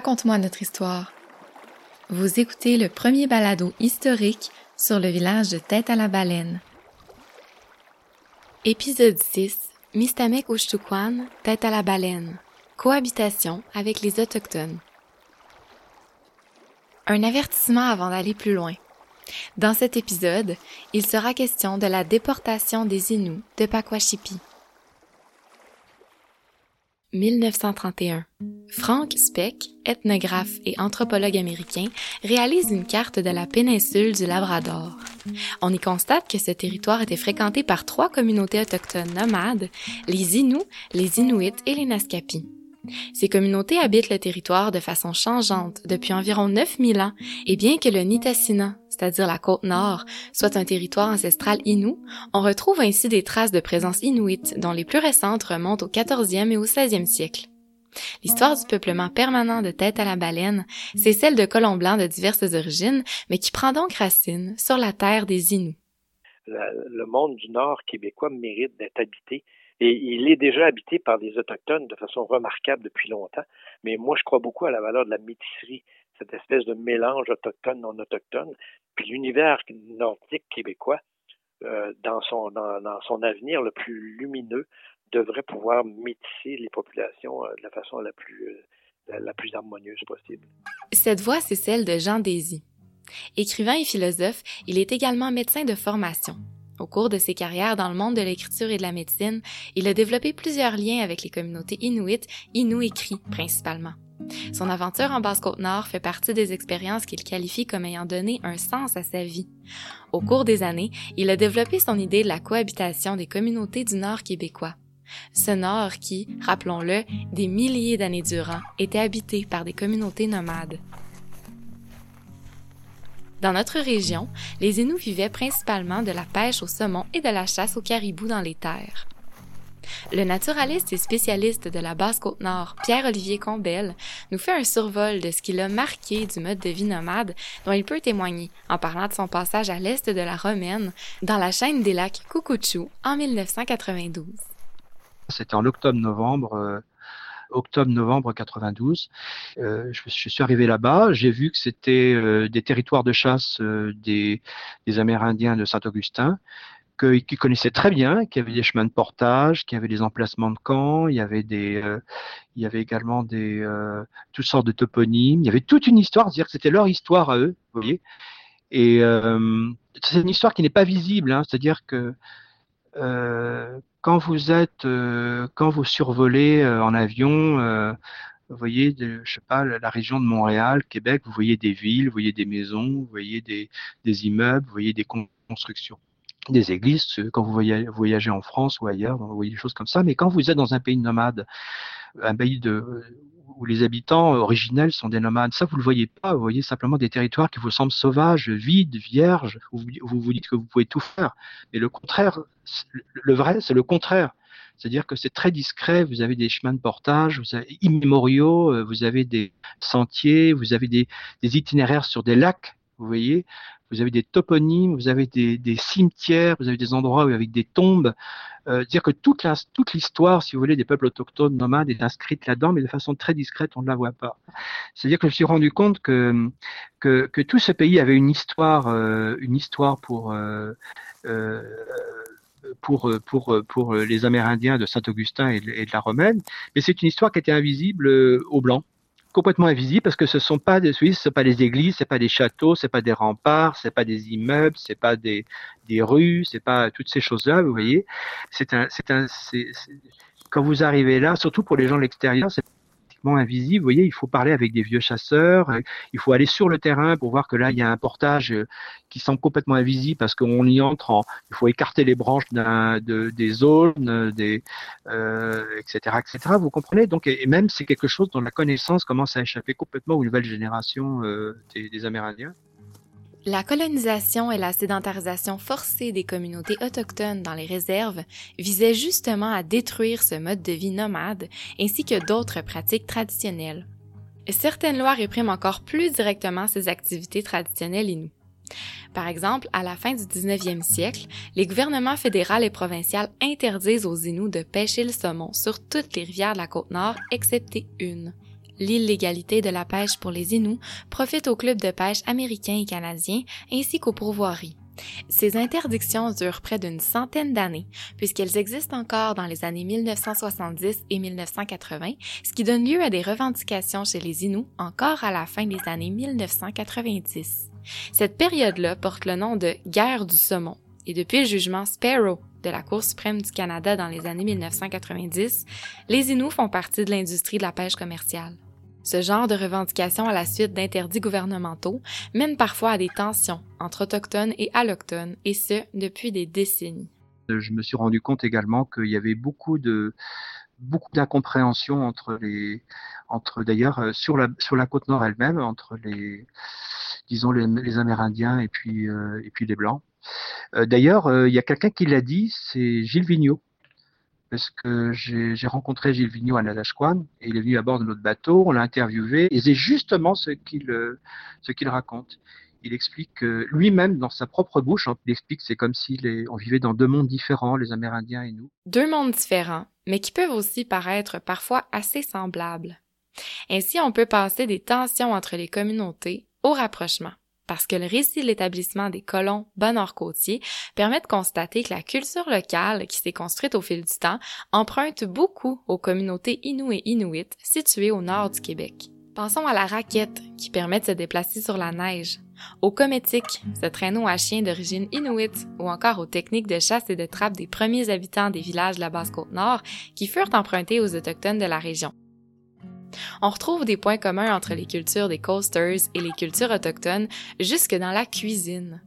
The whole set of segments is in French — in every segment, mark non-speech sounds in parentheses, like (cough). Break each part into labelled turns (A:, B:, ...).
A: Raconte-moi notre histoire. Vous écoutez le premier balado historique sur le village de Tête à la Baleine. Épisode 6. Mistamek Ouchtoukwan, Tête à la Baleine. Cohabitation avec les Autochtones. Un avertissement avant d'aller plus loin. Dans cet épisode, il sera question de la déportation des Inuits de Pakwashipi. 1931. Frank Speck, ethnographe et anthropologue américain, réalise une carte de la péninsule du Labrador. On y constate que ce territoire était fréquenté par trois communautés autochtones nomades, les Inuits, les Inuits et les Naskapi. Ces communautés habitent le territoire de façon changeante depuis environ 9000 ans, et bien que le Nitassina, c'est-à-dire la côte nord, soit un territoire ancestral inou, on retrouve ainsi des traces de présence inuite dont les plus récentes remontent au 14e et au 16e siècle. L'histoire du peuplement permanent de tête à la baleine, c'est celle de colons blancs de diverses origines, mais qui prend donc racine sur la terre des Inuits.
B: le monde du Nord québécois mérite d'être habité et il est déjà habité par des Autochtones de façon remarquable depuis longtemps. Mais moi, je crois beaucoup à la valeur de la métisserie, cette espèce de mélange autochtone-non autochtone. Puis l'univers nordique québécois, euh, dans, son, dans, son avenir le plus lumineux, devrait pouvoir métisser les populations euh, de la façon la plus, euh, la plus harmonieuse possible.
A: Cette voix, c'est celle de Jean Désy. Écrivain et philosophe, il est également médecin de formation. Au cours de ses carrières dans le monde de l'écriture et de la médecine, il a développé plusieurs liens avec les communautés inuites, inuit et principalement. Son aventure en Basse-Côte-Nord fait partie des expériences qu'il qualifie comme ayant donné un sens à sa vie. Au cours des années, il a développé son idée de la cohabitation des communautés du Nord québécois. Ce Nord qui, rappelons-le, des milliers d'années durant, était habité par des communautés nomades. Dans notre région, les Inuits vivaient principalement de la pêche au saumon et de la chasse au caribou dans les terres. Le naturaliste et spécialiste de la Basse-Côte-Nord, Pierre-Olivier Combel, nous fait un survol de ce qui l'a marqué du mode de vie nomade dont il peut témoigner en parlant de son passage à l'est de la Romaine dans la chaîne des lacs Coucouchou en 1992.
C: C'était en octobre-novembre euh, octobre-novembre 92. Euh, je, suis arrivé là-bas, j'ai vu que c'était euh, des territoires de chasse euh, des, des, Amérindiens de Saint-Augustin qu'ils connaissaient très bien, qu'il y avait des chemins de portage, qu'il y avait des emplacements de camps, il y avait des, il y avait également des toutes sortes de toponymes, il y avait toute une histoire, c'est-à-dire que c'était leur histoire à eux, vous voyez. Et c'est une histoire qui n'est pas visible, hein, c'est-à-dire que quand vous êtes, euh, quand vous survolez euh, en avion, vous voyez, je sais pas, la région de Montréal, Québec, vous voyez des villes, vous voyez des maisons, vous voyez des, des immeubles, vous voyez des constructions, des églises. Quand vous voyagez en France ou ailleurs, vous voyez des choses comme ça. Mais quand vous êtes dans un pays nomade, un pays de où les habitants originels sont des nomades. Ça, vous le voyez pas. Vous voyez simplement des territoires qui vous semblent sauvages, vides, vierges, où vous vous dites que vous pouvez tout faire. Mais le contraire, le vrai, c'est le contraire. C'est-à-dire que c'est très discret, vous avez des chemins de portage, vous avez immémoriaux, euh, vous avez des sentiers, vous avez des, itinéraires sur des lacs, vous voyez, vous avez des toponymes, vous avez des, des, cimetières, vous avez des endroits avec des tombes. Euh, dire que toute l'histoire, si vous voulez, des peuples autochtones nomades est inscrite là-dedans, mais de façon très discrète, on ne la voit pas. C'est-à-dire que je me suis rendu compte que, que, que tout ce pays avait une histoire, euh, une histoire pour euh, euh pour, pour, pour les Amérindiens de Saint-Augustin et, et, de la Romaine, mais c'est une histoire qui était invisible aux Blancs complètement invisible parce que ce sont pas des Suisses, c'est pas des églises, c'est pas des châteaux, c'est pas des remparts, c'est pas des immeubles, c'est pas des, des rues, c'est pas toutes ces choses-là, vous voyez. C'est un, c'est un, c'est, quand vous arrivez là, surtout pour les gens de l'extérieur, c'est invisible. Vous voyez, il faut parler avec des vieux chasseurs, euh, il faut aller sur le terrain pour voir que là, il y a un portage euh, qui semble complètement invisible parce qu'on y entre en, il faut écarter les branches de, des zones, des, euh, etc., etc. Vous comprenez? Donc, et même c'est quelque chose dont la connaissance commence à échapper complètement aux nouvelles générations des, des Amérindiens.
A: La colonisation et la sédentarisation forcée des communautés autochtones dans les réserves visaient justement à détruire ce mode de vie nomade ainsi que d'autres pratiques traditionnelles. Certaines lois répriment encore plus directement ces activités traditionnelles inoues. Par exemple, à la fin du 19e siècle, les gouvernements fédéral et provincial interdisent aux Inuits de pêcher le saumon sur toutes les rivières de la côte nord, excepté une. L'illégalité de la pêche pour les Inuits profite aux clubs de pêche américains et canadiens ainsi qu'aux pourvoiries. Ces interdictions durent près d'une centaine d'années, puisqu'elles existent encore dans les années 1970 et 1980, ce qui donne lieu à des revendications chez les Inuits encore à la fin des années 1990. Cette période-là porte le nom de guerre du saumon, et depuis le jugement Sparrow de la Cour suprême du Canada dans les années 1990, les Inuits font partie de l'industrie de la pêche commerciale. Ce genre de revendications à la suite d'interdits gouvernementaux mène parfois à des tensions entre autochtones et allochtones, et ce, depuis des décennies.
C: Je me suis rendu compte également qu'il y avait beaucoup de beaucoup d'incompréhension entre les entre d'ailleurs euh, sur la sur la côte nord elle-même entre les disons les, Amérindiens et puis euh, et puis les blancs. Euh, d'ailleurs, il y a quelqu'un qui l'a dit, c'est Gilles Vigneault parce que j'ai rencontré Gilles Vigneault à Nadashquan et il est venu à bord de notre bateau, on l'a interviewé et c'est justement ce qu'il qu'il raconte. Il explique lui-même dans sa propre bouche, hein, il explique c'est comme si on vivait dans deux mondes différents, les Amérindiens et nous.
A: Deux mondes différents, mais qui peuvent aussi paraître parfois assez semblables. Ainsi, on peut passer des tensions entre les communautés au rapprochement parce que le récit de l'établissement des colons bas-nord-côtiers permet de constater que la culture locale qui s'est construite au fil du temps emprunte beaucoup aux communautés Inuits et Inuits situées au nord du Québec. Pensons à la raquette qui permet de se déplacer sur la neige, au cométique, ce traîneau à chien d'origine inuite, ou encore aux techniques de chasse et de trappe des premiers habitants des villages de la Basse-Côte-Nord qui furent empruntés aux autochtones de la région. On retrouve des points communs entre les cultures des coasters et les cultures autochtones jusque dans la cuisine.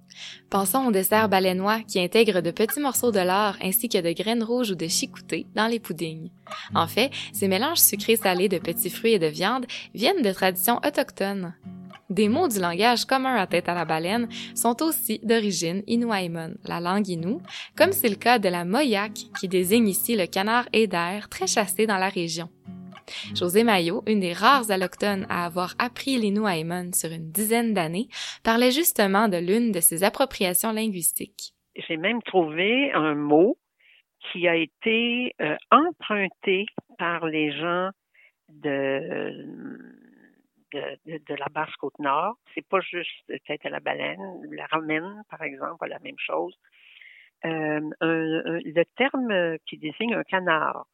A: Pensons au dessert baleinois qui intègre de petits morceaux de lard ainsi que de graines rouges ou de chicouté dans les puddings. En fait, ces mélanges sucrés-salés de petits fruits et de viande viennent de traditions autochtones. Des mots du langage commun à tête à la baleine sont aussi d'origine inuaimon, la langue inoue, comme c'est le cas de la moyak qui désigne ici le canard eider très chassé dans la région. José Maillot, une des rares allochtones à avoir appris l'inuaimon sur une dizaine d'années, parlait justement de l'une de ses appropriations linguistiques.
D: J'ai même trouvé un mot qui a été euh, emprunté par les gens de, de, la basse côte nord. C'est pas juste tête à la baleine. La romaine, par exemple, la même chose. Euh, le terme qui désigne un canard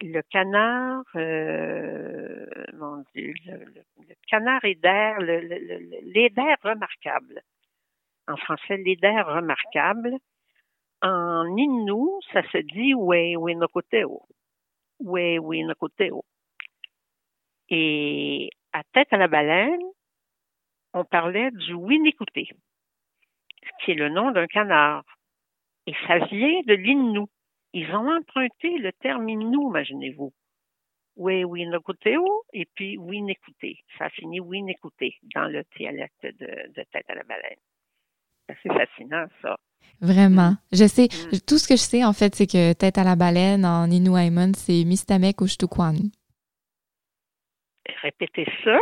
D: le canard, euh, mon Dieu, le, canard éder, l'éder remarquable. En français, l'éder remarquable. En inou, ça se dit we winokoteo. We winokoteo. Et à tête à la baleine, on parlait du winikouté, qui est le nom d'un canard. Et ça vient de l'innou. Ils ont emprunté le terme Innu, imaginez-vous. Oui, oui, n'écoutez-vous, et puis oui, n'écoutez. Ça finit oui, n'écoutez dans le dialecte de, Tête à la baleine. C'est fascinant, ça.
A: Vraiment. Mm. Je sais, mm. tout ce que je sais, en fait, c'est que Tête à la baleine en Inuaiman, c'est Mistamek Ushtukwan.
D: Répétez ça.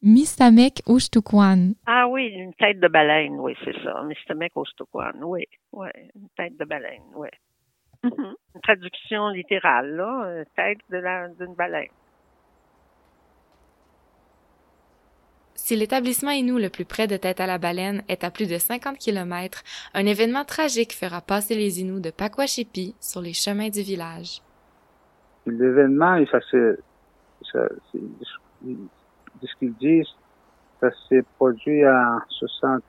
A: Mistamek Ushtukwan.
D: Ah oui, une tête de baleine, oui, c'est ça. Mistamek Ushtukwan, oui, oui, une tête de baleine, oui. Une traduction littérale, là, euh, tête d'une baleine.
A: Si l'établissement Inou le plus près de Tête à la Baleine est à plus de 50 km, un événement tragique fera passer les Inuits de Pakwashipi sur les chemins du village.
E: L'événement, ça se, ça, de ce qu'ils disent, ça s'est produit en 60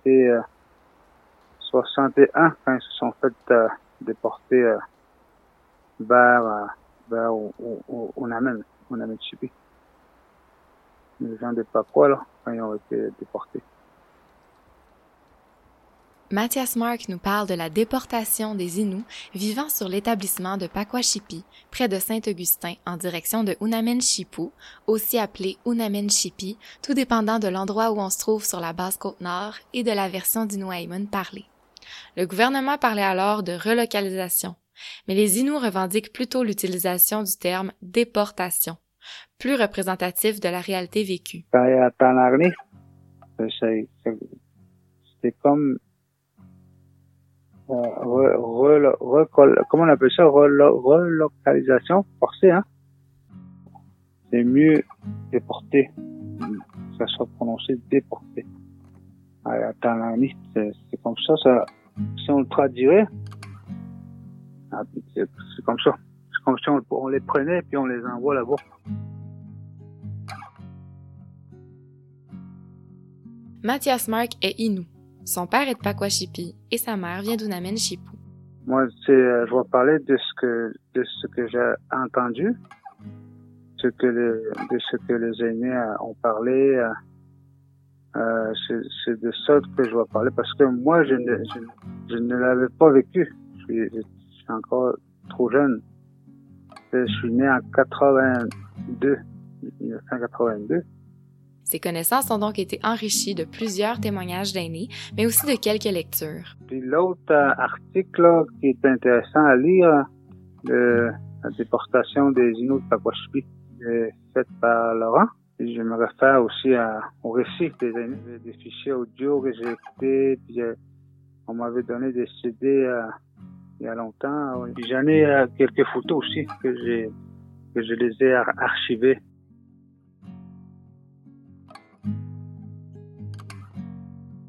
E: 61 quand ils se sont fait euh, déporter euh, où, où, on amène, on amène subi. Les gens de Papua, là, quand ils ont été déportés.
A: Mathias Mark nous parle de la déportation des Inuits vivant sur l'établissement de Pakwashipi, près de Saint-Augustin, en direction de Unamen-Shipu, aussi appelé Unamen-Shipi, tout dépendant de l'endroit où on se trouve sur la basse côte nord et de la version d'Inuaimun parlée. Le gouvernement parlait alors de relocalisation, mais les Inuits revendiquent plutôt l'utilisation du terme déportation, plus représentatif de la réalité vécue.
E: C'est comme euh, comment on appelle ça, relocalisation forcée, hein? C'est mieux déporté, ça soit prononcé déporté. C'est comme ça, ça, si on le traduirait, ah, c'est comme ça. C'est comme si on, on les prenait puis on les envoie là-bas.
A: Mathias Mark est Inou. Son père est de Pakwashipi et sa mère vient d'Unamen Shipu.
E: Moi, euh, je vais parler de ce que, de ce que j'ai entendu, ce que de ce que les aînés ont parlé. Euh, euh c'est, de ça que je vais parler parce que moi, je ne, je, ne l'avais pas vécu. Je suis, je suis, encore trop jeune. Je suis né en 82, 1982.
A: Ses connaissances ont donc été enrichies de plusieurs témoignages d'aînés, mais aussi de quelques lectures.
E: Puis l'autre euh, article qui est intéressant à lire, de la déportation des Inuits de Pakwashipi, faite par Laurent. Et je me réfère aussi à, au récit des, des fichiers audio que j'ai écoutés, puis euh, on m'avait donné des CD euh, il y a longtemps. Puis j'en ai quelques photos aussi que j'ai que je les ai archivées.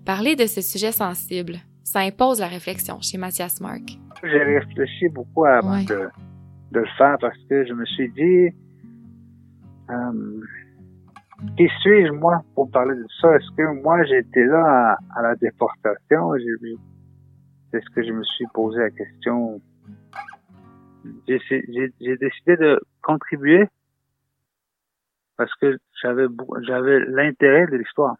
A: Parler de ce sujet sensible, ça impose la réflexion chez Mathias Mark.
E: J'ai réfléchi beaucoup avant de, le faire parce que je me suis dit, euh, qui suis-je moi pour parler de ça? Est-ce que moi j'étais là à, la déportation? Ce que je me suis posé la question. J'ai décidé de contribuer parce que j'avais j'avais l'intérêt de l'histoire.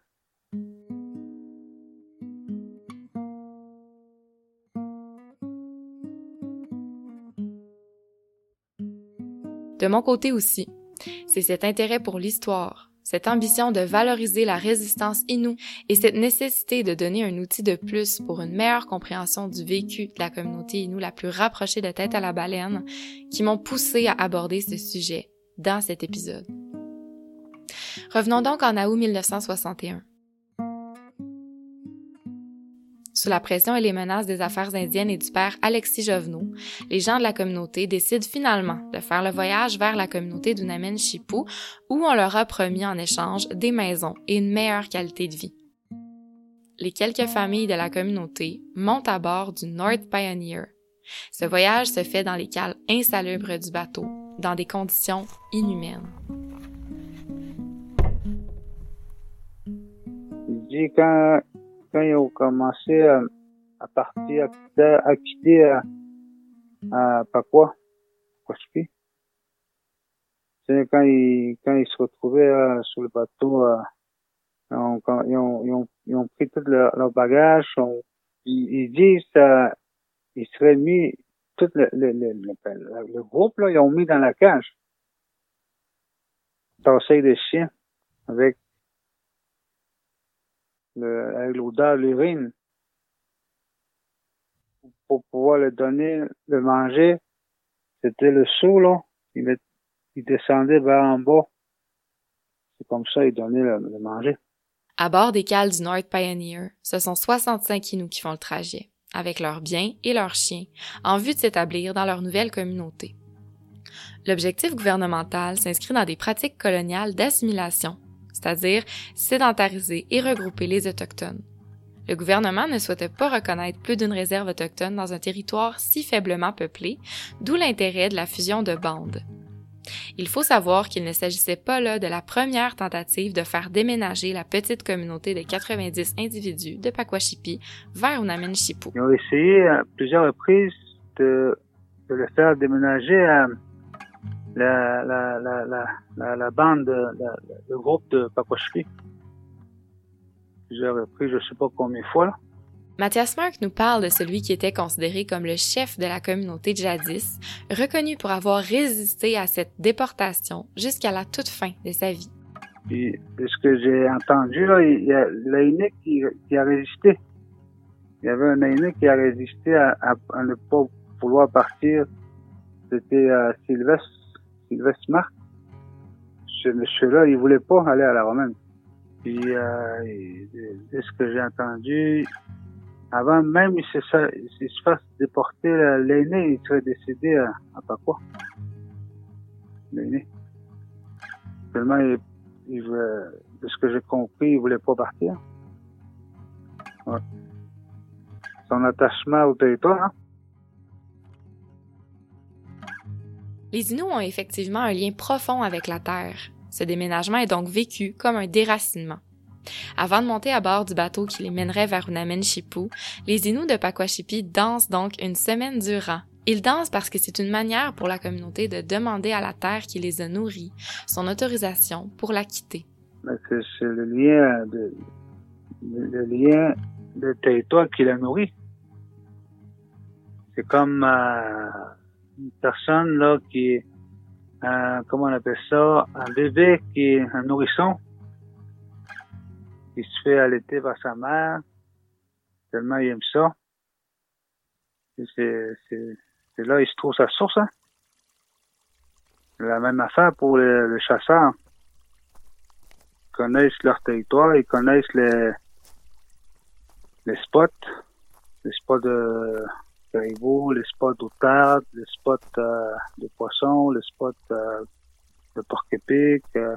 A: De mon côté aussi, c'est cet intérêt pour l'histoire, cette ambition de valoriser la résistance inoue et cette nécessité de donner un outil de plus pour une meilleure compréhension du vécu de la communauté inoue la plus rapprochée de tête à la baleine qui m'ont poussé à aborder ce sujet dans cet épisode. Revenons donc en août 1961. Sous la pression et les menaces des affaires indiennes et du père Alexis Jovenot, les gens de la communauté décident finalement de faire le voyage vers la communauté d'Unamen Shipu, où on leur a promis en échange des maisons et une meilleure qualité de vie. Les quelques familles de la communauté montent à bord du North Pioneer. Ce voyage se fait dans les cales insalubres du bateau, dans des conditions inhumaines.
E: quand ils ont commencé à, à partir, à, quitter à, à Pakwa, c'est quand ils, quand ils se retrouvaient euh, sur le bateau, euh, ils, ont, ils, ont, ils, ont, pris tout leur, leur bagage, ils, ils, disent euh, ils seraient mis, tout le, le, le, le, groupe, là, ils ont mis dans la cage. Tassé des chiens avec le, avec l'odeur de l'urine pour pouvoir le donner, le manger. C'était le seau, là. Il, il descendait vers en bas. C'est comme ça, il donnait le, le, manger.
A: À bord des cales du North Pioneer, ce sont 65 Inuits qui font le trajet, avec leurs biens et leurs chiens, en vue de s'établir dans leur nouvelle communauté. L'objectif gouvernemental s'inscrit dans des pratiques coloniales d'assimilation c'est-à-dire sédentariser et regrouper les Autochtones. Le gouvernement ne souhaitait pas reconnaître plus d'une réserve autochtone dans un territoire si faiblement peuplé, d'où l'intérêt de la fusion de bandes. Il faut savoir qu'il ne s'agissait pas là de la première tentative de faire déménager la petite communauté de 90 individus de Pakwashipi vers Unamenchipu.
E: Ils ont essayé à plusieurs reprises de, de le faire déménager à la, la, la, la, bande, le groupe de Pakwashki. J'ai repris je sais pas combien de fois.
A: Mathias Mark nous parle de celui qui était considéré comme le chef de la communauté jadis, reconnu pour avoir résisté à cette déportation jusqu'à la toute fin de sa vie.
E: Puis, de ce que j'ai entendu, là, il y a l'aîné qui, qui, a résisté. Il y avait un aîné qui a résisté à, à, ne pas vouloir partir. C'était euh, Sylvestre, Sylvestre Marc. Ce monsieur-là, il voulait pas aller à la romaine. Puis, euh, ce que j'ai entendu, avant même qu'il se, se fasse déporter, l'aîné, il serait décédé à, à quoi L'aîné. Tellement, il, il de ce que j'ai compris, il voulait pas partir. Ouais. Son attachement au territoire, hein?
A: Les Inuits ont effectivement un lien profond avec la Terre. Ce déménagement est donc vécu comme un déracinement. Avant de monter à bord du bateau qui les mènerait vers Unamenchipu, les Inuits de Pakwashipi dansent donc une semaine durant. Ils dansent parce que c'est une manière pour la communauté de demander à la terre qui les a nourris son autorisation pour la quitter.
E: C'est le lien de, le lien de territoire qui la nourrit. C'est comme euh, une personne là qui, euh, comment on appelle ça, un bébé qui est un nourrisson il se fait allaiter par sa mère, tellement il aime ça. C'est, là il se trouve sa source. Hein. La même affaire pour les, chasseurs. Ils connaissent leur territoire, ils connaissent les, les spots, les spots de les spots d'outarde, les spots euh, de poissons, les spots euh, de porc-épic. Euh,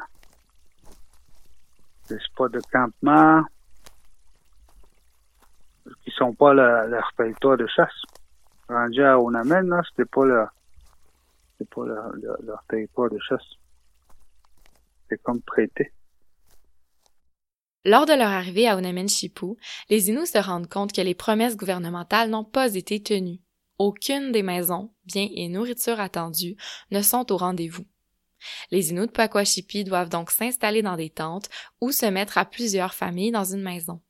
E: des spots de campement qui sont pas leur territoire de chasse. Rendu à Onamen, là, c'était pas leur, pas leur, leur, territoire de chasse. C'est comme prêté.
A: Lors de leur arrivée à Onamen-Chipou, les Inuits se rendent compte que les promesses gouvernementales n'ont pas été tenues. Aucune des maisons, biens et nourriture attendues ne sont au rendez-vous. Les Inuits de Pakwashipi doivent donc s'installer dans des tentes ou se mettre à plusieurs familles dans une maison.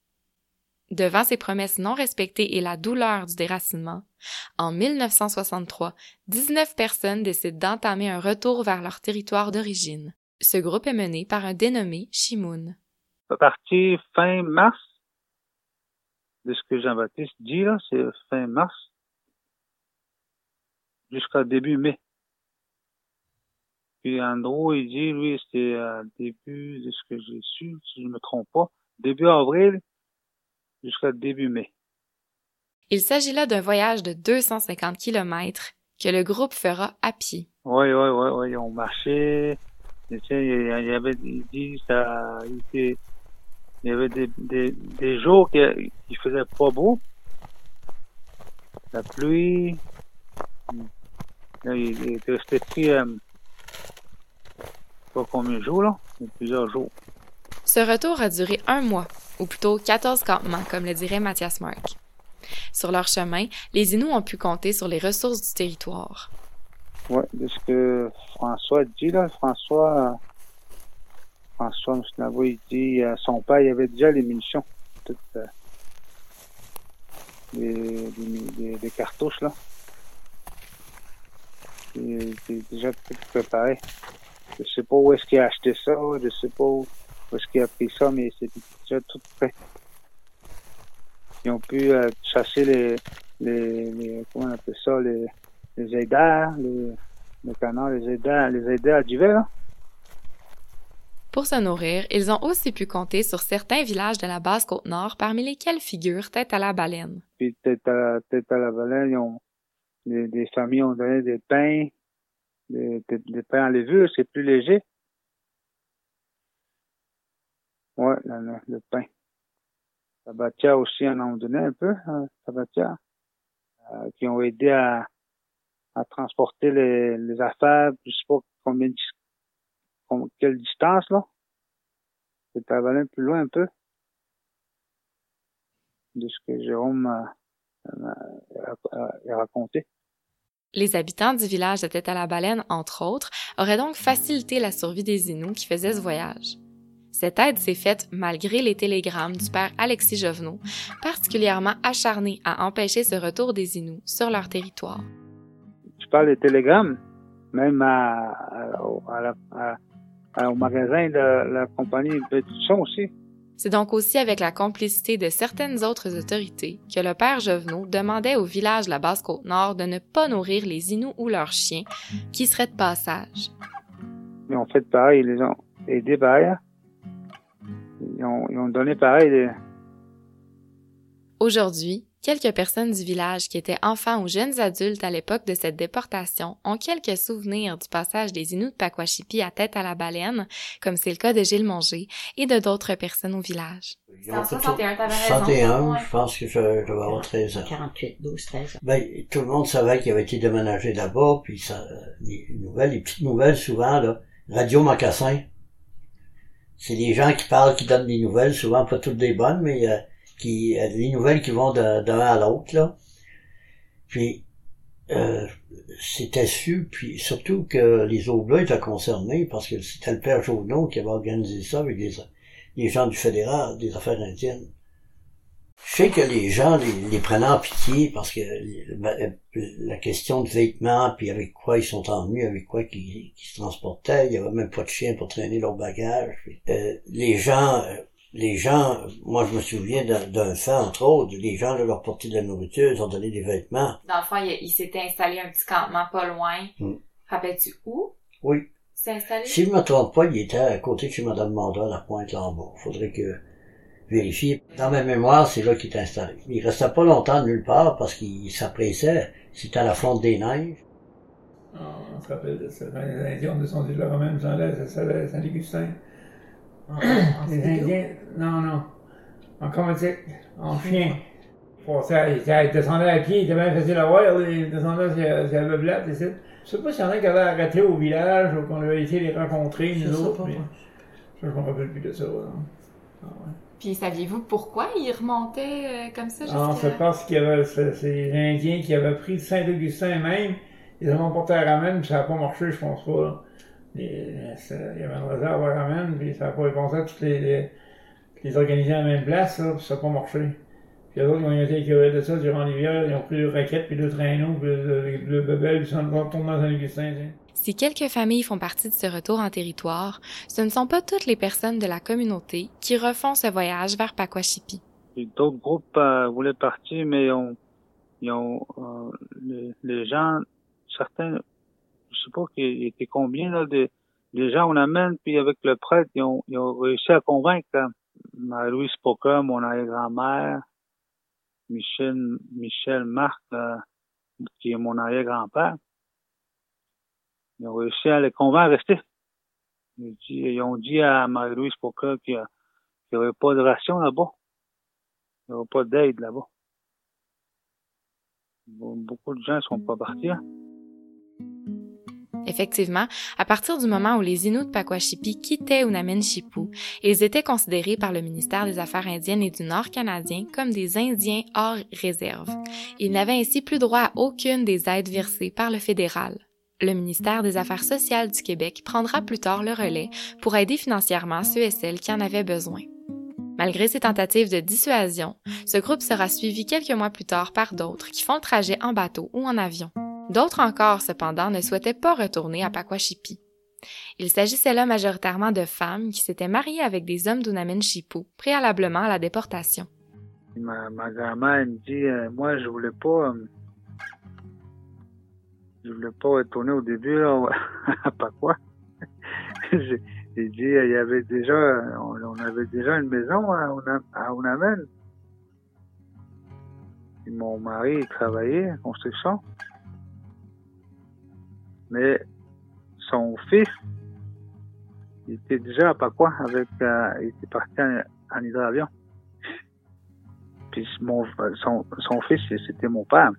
A: Devant ces promesses non respectées et la douleur du déracinement, en 1963, 19 personnes décident d'entamer un retour vers leur territoire d'origine. Ce groupe est mené par un dénommé Shimoun.
E: À partir fin mars, de ce que Jean-Baptiste dit là, c'est fin mars, jusqu'à début mai. Puis Andrew, il dit, lui, c'était à début de ce que j'ai su, si je ne me trompe pas, début avril jusqu'à début mai.
A: Il s'agit là d'un voyage de 250 kilomètres que le groupe fera à pied.
E: Oui, oui, oui, oui, ils ont marché. il y avait, il dit, ça, il, y avait des, des, des jours qui, qui faisaient pas beau. La pluie. il, était resté pris, euh, pas combien de jours, là, plusieurs jours.
A: Ce retour a duré un mois, ou plutôt 14 campements, comme le dirait Mathias Mark. Sur leur chemin, les Inuits ont pu compter sur les ressources du territoire.
E: Oui, de ce que François dit, là, François, François Moussnavo, il dit, euh, son père, il avait déjà les munitions, toutes, euh, les, cartouches, là. Il était déjà tout préparé. Je sais pas où est-ce qu'il a acheté ça, je sais pas où est-ce qu'il a pris ça, mais c'est déjà tout prêt. Ils ont pu euh, chasser les, les, les, comment on appelle ça, les, les les, les les les aidars d'hiver.
A: Pour se nourrir, ils ont aussi pu compter sur certains villages de la basse Côte-Nord, parmi lesquels figure Tête à la Baleine.
E: Puis Tête à, tête à la Baleine, ils ont, les, des familles ont donné des pains, des, des, pains en levure, c'est plus léger. Ouais, le, pain. Sabatia aussi en a donné un peu, hein, Sabatia, euh, qui ont aidé à, à transporter les, les affaires, je sais pas combien de, quelle distance, là? C'est un plus loin un peu de ce que Jérôme a, a raconté.
A: Les habitants du village de Tête à la Baleine, entre autres, auraient donc facilité la survie des Inuits qui faisaient ce voyage. Cette aide s'est faite malgré les télégrammes du père Alexis Jovenot, particulièrement acharné à empêcher ce retour des Inuits sur leur territoire.
E: Tu parles des télégrammes, même à, au magasin de la compagnie aussi.
A: C'est donc aussi avec la complicité de certaines autres autorités que le père Jovenot demandait au village de la Basse-Côte-Nord de ne pas nourrir les Inuits ou leurs chiens qui seraient de passage.
E: Ils ont fait pareil, ils les ont aidés pareil. Ils ont, ils ont donné pareil.
A: Aujourd'hui, Quelques personnes du village qui étaient enfants ou jeunes adultes à l'époque de cette déportation ont quelques souvenirs du passage des Inuits de Pakwashipi à tête à la baleine, comme c'est le cas de Gilles Monger et de d'autres personnes au village.
F: En 61, t'avais raison. 61, je pense que je, je vais avoir 13 ans.
G: 48, 12, 13 ans.
F: Ben, tout le monde savait qu'il avait été déménagé là-bas, puis ça, les nouvelles, les petites nouvelles souvent, là, Radio Macassin. C'est les gens qui parlent, qui donnent des nouvelles, souvent pas toutes des bonnes, mais euh, qui des nouvelles qui vont d'un à l'autre là. Puis euh, c'était su, puis surtout que les Oblas étaient concernés parce que c'était le père Jauneau qui avait organisé ça avec les, gens du fédéral des affaires indiennes. Je sais que les gens les, prenaient en pitié parce que la question de vêtements, puis avec quoi ils sont emmenés, avec quoi ils, se transportaient, il y avait même pas de chien pour traîner leur bagage. Euh, les gens euh, les gens, moi je me souviens d'un fait, entre autres, les gens de leur porter de la nourriture, ils ont donné des vêtements.
A: Dans le fond, il, s'était installé un petit campement pas loin. Hmm. Rappelles-tu où?
F: Oui.
A: s'est installé?
F: Si je me trompe pas, il était à côté de chez Mme Manda, à la pointe là en bas. Faudrait que vérifier. Dans ma mémoire, c'est là qu'il était installé. Il restait pas longtemps nulle part parce qu'il s'appréciait. C'était à la fonte des neiges.
H: Ah, on se rappelle de ça. les Indiens descendu de la Romaine, c'est Saint-Augustin. Les Indiens, non, non. En cométique, en chien. Pour ça, ils descendaient à pied, il était bien facile à voir, ils descendaient sur la beublette, ici. Je sais pas s'il y en a qui avaient arrêté au village ou qu'on avait été les rencontrer, nous autres. Mais... Je me rappelle plus de ça.
A: Ah, Puis saviez-vous pourquoi ils remontaient euh, comme ça?
H: Non, c'est parce qu'il y avait ces Indiens qui avaient pris Saint-Augustin même, ils ont porté à Ramène, puis ça n'a pas marché, je pense pas. Il y avait une réserve à Ramène, puis ça n'a pas répondu à toutes les, les organiser à la même place, là, puis ça n'a pas marché. Puis les autres, ils ont été écœurés de ça durant l'hiver, ils ont pris deux raquettes, puis deux traîneaux, puis le bebel, puis ils sont retournés dans Saint-Augustin.
A: Si quelques familles font partie de ce retour en territoire, ce ne sont pas toutes les personnes de la communauté qui refont ce voyage vers Pakwashipi.
E: D'autres groupes euh, voulaient partir, mais on, ils ont, euh, les, les, gens, certains, sais pas qu'il était combien là, de, gens on amène, puis avec le prêtre, ils ont, réussi à convaincre hein. Marie-Louise Poca, mon arrière-grand-mère, Michel, Michel Marc, euh, qui est mon arrière-grand-père. Ils ont réussi à les convaincre à rester. Ils, ont dit à Marie-Louise Poca qu'il n'y avait pas de ration là-bas. Il n'y avait pas d'aide là-bas. Beaucoup de gens ne sont pas partis. Hein.
A: Effectivement, à partir du moment où les Inuits de Pakwashipi quittaient Unamen-Shipu, ils étaient considérés par le ministère des Affaires indiennes et du Nord canadien comme des Indiens hors réserve. Ils n'avaient ainsi plus droit à aucune des aides versées par le fédéral. Le ministère des Affaires sociales du Québec prendra plus tard le relais pour aider financièrement ceux et celles qui en avaient besoin. Malgré ces tentatives de dissuasion, ce groupe sera suivi quelques mois plus tard par d'autres qui font le trajet en bateau ou en avion. D'autres encore, cependant, ne souhaitaient pas retourner à Pakwashipi. Il s'agissait là majoritairement de femmes qui s'étaient mariées avec des hommes d'Unamen-Shipu préalablement à la déportation.
E: Ma, grand-mère me dit, euh, moi, je voulais pas, euh, je voulais pas retourner au début (laughs) à Pakwa. (laughs) J'ai dit, il y avait déjà, on, avait déjà une maison à Unamen. mon mari travaillait en construction. Mais son fils, il était déjà à Pacois avec, euh, il était parti en, hydravion. Puis mon, son, son fils, c'était mon père.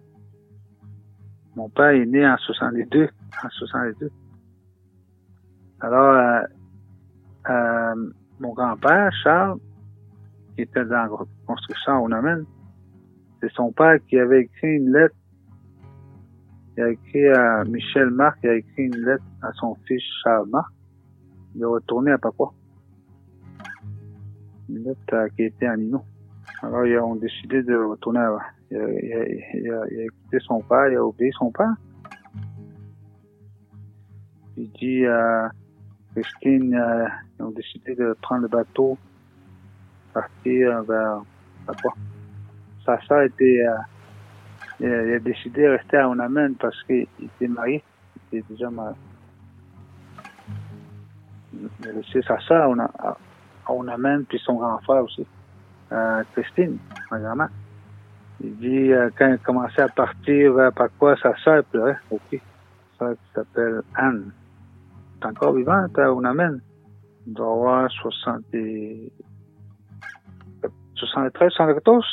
E: Mon père est né en 62, en 62. Alors, euh, euh, mon grand-père, Charles, qui était dans la construction au Onamen, c'est son père qui avait écrit une lettre il a écrit à Michel Marc, il a écrit une lettre à son fils Charles Marc. Il est retourné à Papua. une lettre qui était en Innu. Alors, ils ont décidé de retourner là Il a, il, son père, il a obéi son père. Il dit à Christine, euh, ils ont décidé de prendre le bateau, partir vers, quoi. Sa soeur était, il, a, décidé de rester à Onamen parce qu'il était marié. Il était déjà marié. Il a laissé sa soeur à Onamen, puis son grand frère aussi euh, Christine, ma grand-mère. Il dit, euh, quand il commençait à partir vers quoi sa soeur pleurait. OK. Ça qui s'appelle Anne. est encore vivante, hein, on amène. Il doit avoir 60 et... 73, 74.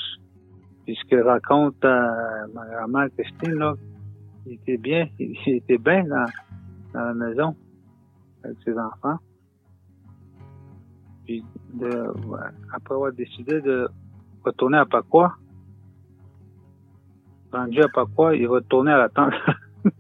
E: Puisqu'il raconte à ma grand-mère Christine, là, il était bien, il était bien dans, la maison avec ses enfants. Puis après avoir décidé de retourner à Pacois, rendu à Pacois, il retournait à la tente. (laughs)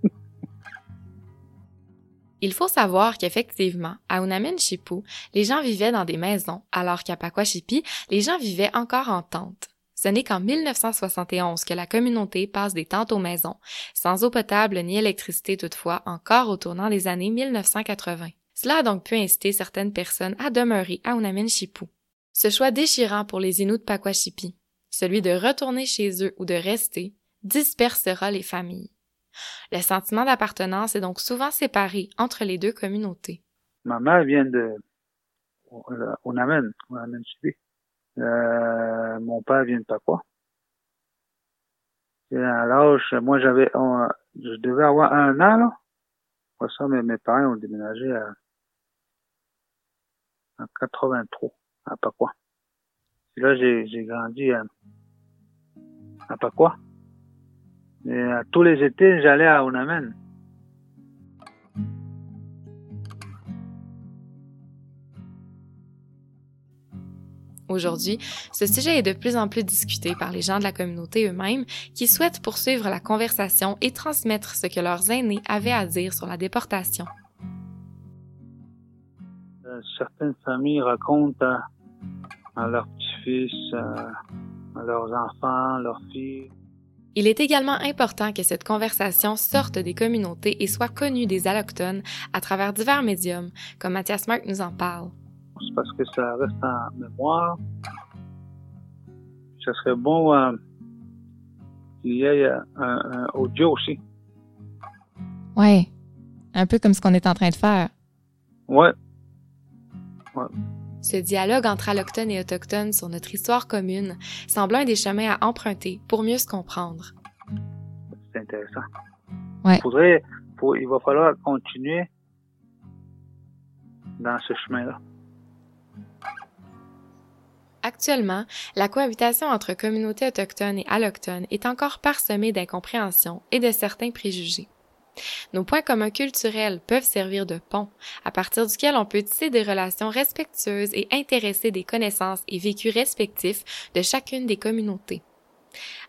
A: Il faut savoir qu'effectivement, à Unamen-Chipou, les gens vivaient dans des maisons, alors qu'à Pacoachipi, les gens vivaient encore en tente. Ce n'est qu'en 1971 que la communauté passe des tentes aux maisons, sans eau potable ni électricité toutefois, encore au tournant des années 1980. Cela a donc pu inciter certaines personnes à demeurer à Unamen-Chipou. Ce choix déchirant pour les Inuits de Pakwashipi, celui de retourner chez eux ou de rester, dispersera les familles. Le sentiment d'appartenance est donc souvent séparé entre les deux communautés.
E: Ma vient de. Euh, mon père vient de Pakwa. Et moi j'avais, je devais avoir un an là. Ça, mes, parents ont déménagé à en 83 à Pacois. Et là, j'ai grandi à, à. Et à tous les étés, j'allais à Onamen.
A: Aujourd'hui, ce sujet est de plus en plus discuté par les gens de la communauté eux-mêmes qui souhaitent poursuivre la conversation et transmettre ce que leurs aînés avaient à dire sur la déportation
E: certaines familles racontent à, à leurs petits-fils, à, à leurs enfants, leurs filles.
A: Il est également important que cette conversation sorte des communautés et soit connue des allochtones à travers divers médiums, comme Mathias Marc nous en parle.
E: Parce que ça reste en mémoire. Ça serait bon euh, qu'il y ait un, un, audio aussi.
A: Ouais, un peu comme ce qu'on est en train de faire.
E: Ouais,
A: ce dialogue entre allochtones et autochtones sur notre histoire commune semble un des chemins à emprunter pour mieux se comprendre.
E: C'est intéressant.
A: Ouais.
E: Il, faudrait, il va falloir continuer dans ce chemin-là.
A: Actuellement, la cohabitation entre communautés autochtones et allochtones est encore parsemée d'incompréhensions et de certains préjugés. Nos points communs culturels peuvent servir de pont, à partir duquel on peut tisser des relations respectueuses et intéresser des connaissances et vécus respectifs de chacune des communautés.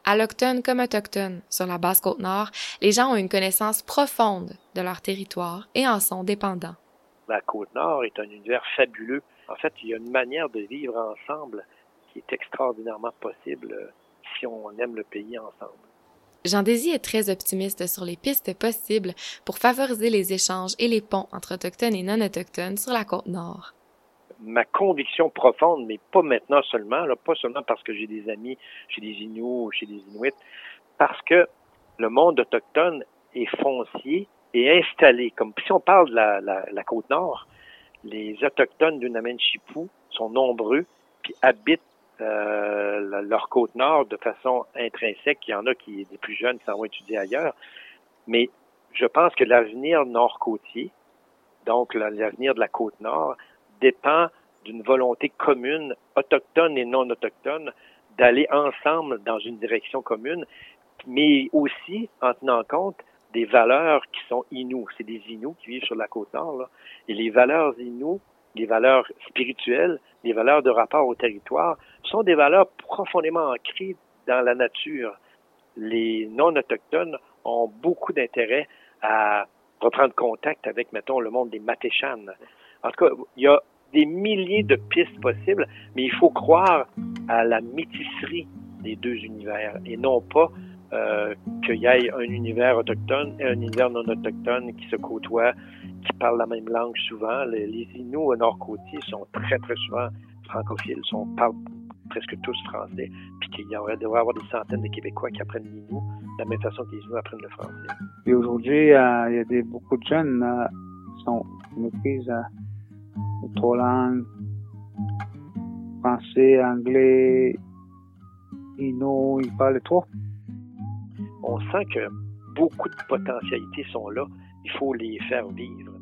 A: Allochtones comme autochtones, sur la basse côte nord, les gens ont une connaissance profonde de leur territoire et en sont dépendants.
B: La côte nord est un univers fabuleux. En fait, il y a une manière de vivre ensemble qui est extraordinairement possible euh, si on aime le pays ensemble.
A: Jean Désy est très optimiste sur les pistes possibles pour favoriser les échanges et les ponts entre autochtones et non-autochtones sur la côte nord.
B: Ma conviction profonde, mais pas maintenant seulement, là, pas seulement parce que j'ai des amis chez des Inuits ou chez des Inuits, parce que le monde autochtone est foncier et installé. Comme si on parle de la, la, la côte nord, les autochtones du Namen-Chipou sont nombreux puis habitent euh, leur côte nord de façon intrinsèque. Il y en a qui, des plus jeunes, s'en vont étudier ailleurs. Mais je pense que l'avenir nord-côtier, donc l'avenir de la côte nord, dépend d'une volonté commune, autochtone et non autochtone, d'aller ensemble dans une direction commune, mais aussi en tenant compte des valeurs qui sont inoues. C'est des inoues qui vivent sur la côte nord. Là. Et les valeurs inoues les valeurs spirituelles, les valeurs de rapport au territoire, sont des valeurs profondément ancrées dans la nature. Les non-autochtones ont beaucoup d'intérêt à reprendre contact avec, mettons, le monde des Matéchanes. En tout cas, il y a des milliers de pistes possibles, mais il faut croire à la métisserie des deux univers et non pas euh, qu'il y ait un univers autochtone et un univers non autochtone qui se côtoient, qui parlent la même langue souvent. Les, les Inuits au Nord-Côtier sont très, très souvent francophiles, sont, parlent presque tous français, puis qu'il y aurait, devrait y avoir des centaines de Québécois qui apprennent l'Inuit de la même façon que les Inuits apprennent le français.
E: Et aujourd'hui, euh, il y a des, beaucoup de jeunes euh, qui sont maîtrisent euh, trois langues, français, anglais, Inuit, ils parlent les trois.
B: On sent que beaucoup de potentialités sont là. Il faut les faire vivre.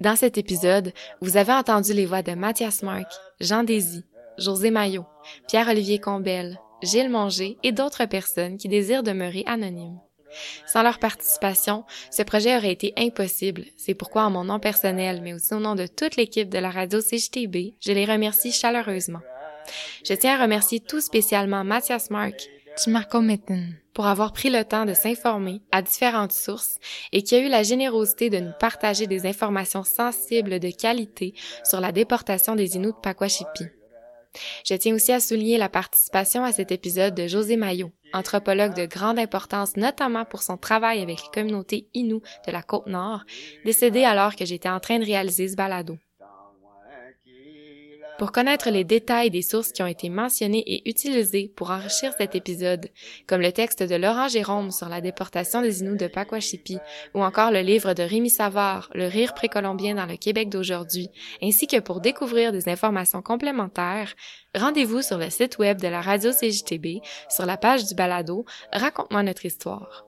A: Dans cet épisode, vous avez entendu les voix de Mathias Marc, Jean Désy, José Maillot, Pierre-Olivier Combel, Gilles Monger et d'autres personnes qui désirent demeurer anonymes. Sans leur participation, ce projet aurait été impossible. C'est pourquoi, en mon nom personnel, mais aussi au nom de toute l'équipe de la radio CJTB, je les remercie chaleureusement. Je tiens à remercier tout spécialement Mathias Mark, Marco Mitten, pour avoir pris le temps de s'informer à différentes sources et qui a eu la générosité de nous partager des informations sensibles de qualité sur la déportation des Inuits de Pakwashipi. Je tiens aussi à souligner la participation à cet épisode de José Maillot, anthropologue de grande importance notamment pour son travail avec les communautés Inuits de la Côte-Nord, décédé alors que j'étais en train de réaliser ce balado. Pour connaître les détails des sources qui ont été mentionnées et utilisées pour enrichir cet épisode, comme le texte de Laurent Jérôme sur la déportation des Inuits de Pakwashipi, ou encore le livre de Rémi Savard, Le rire précolombien dans le Québec d'aujourd'hui, ainsi que pour découvrir des informations complémentaires, rendez-vous sur le site web de la radio CJTB, sur la page du balado Raconte-moi notre histoire.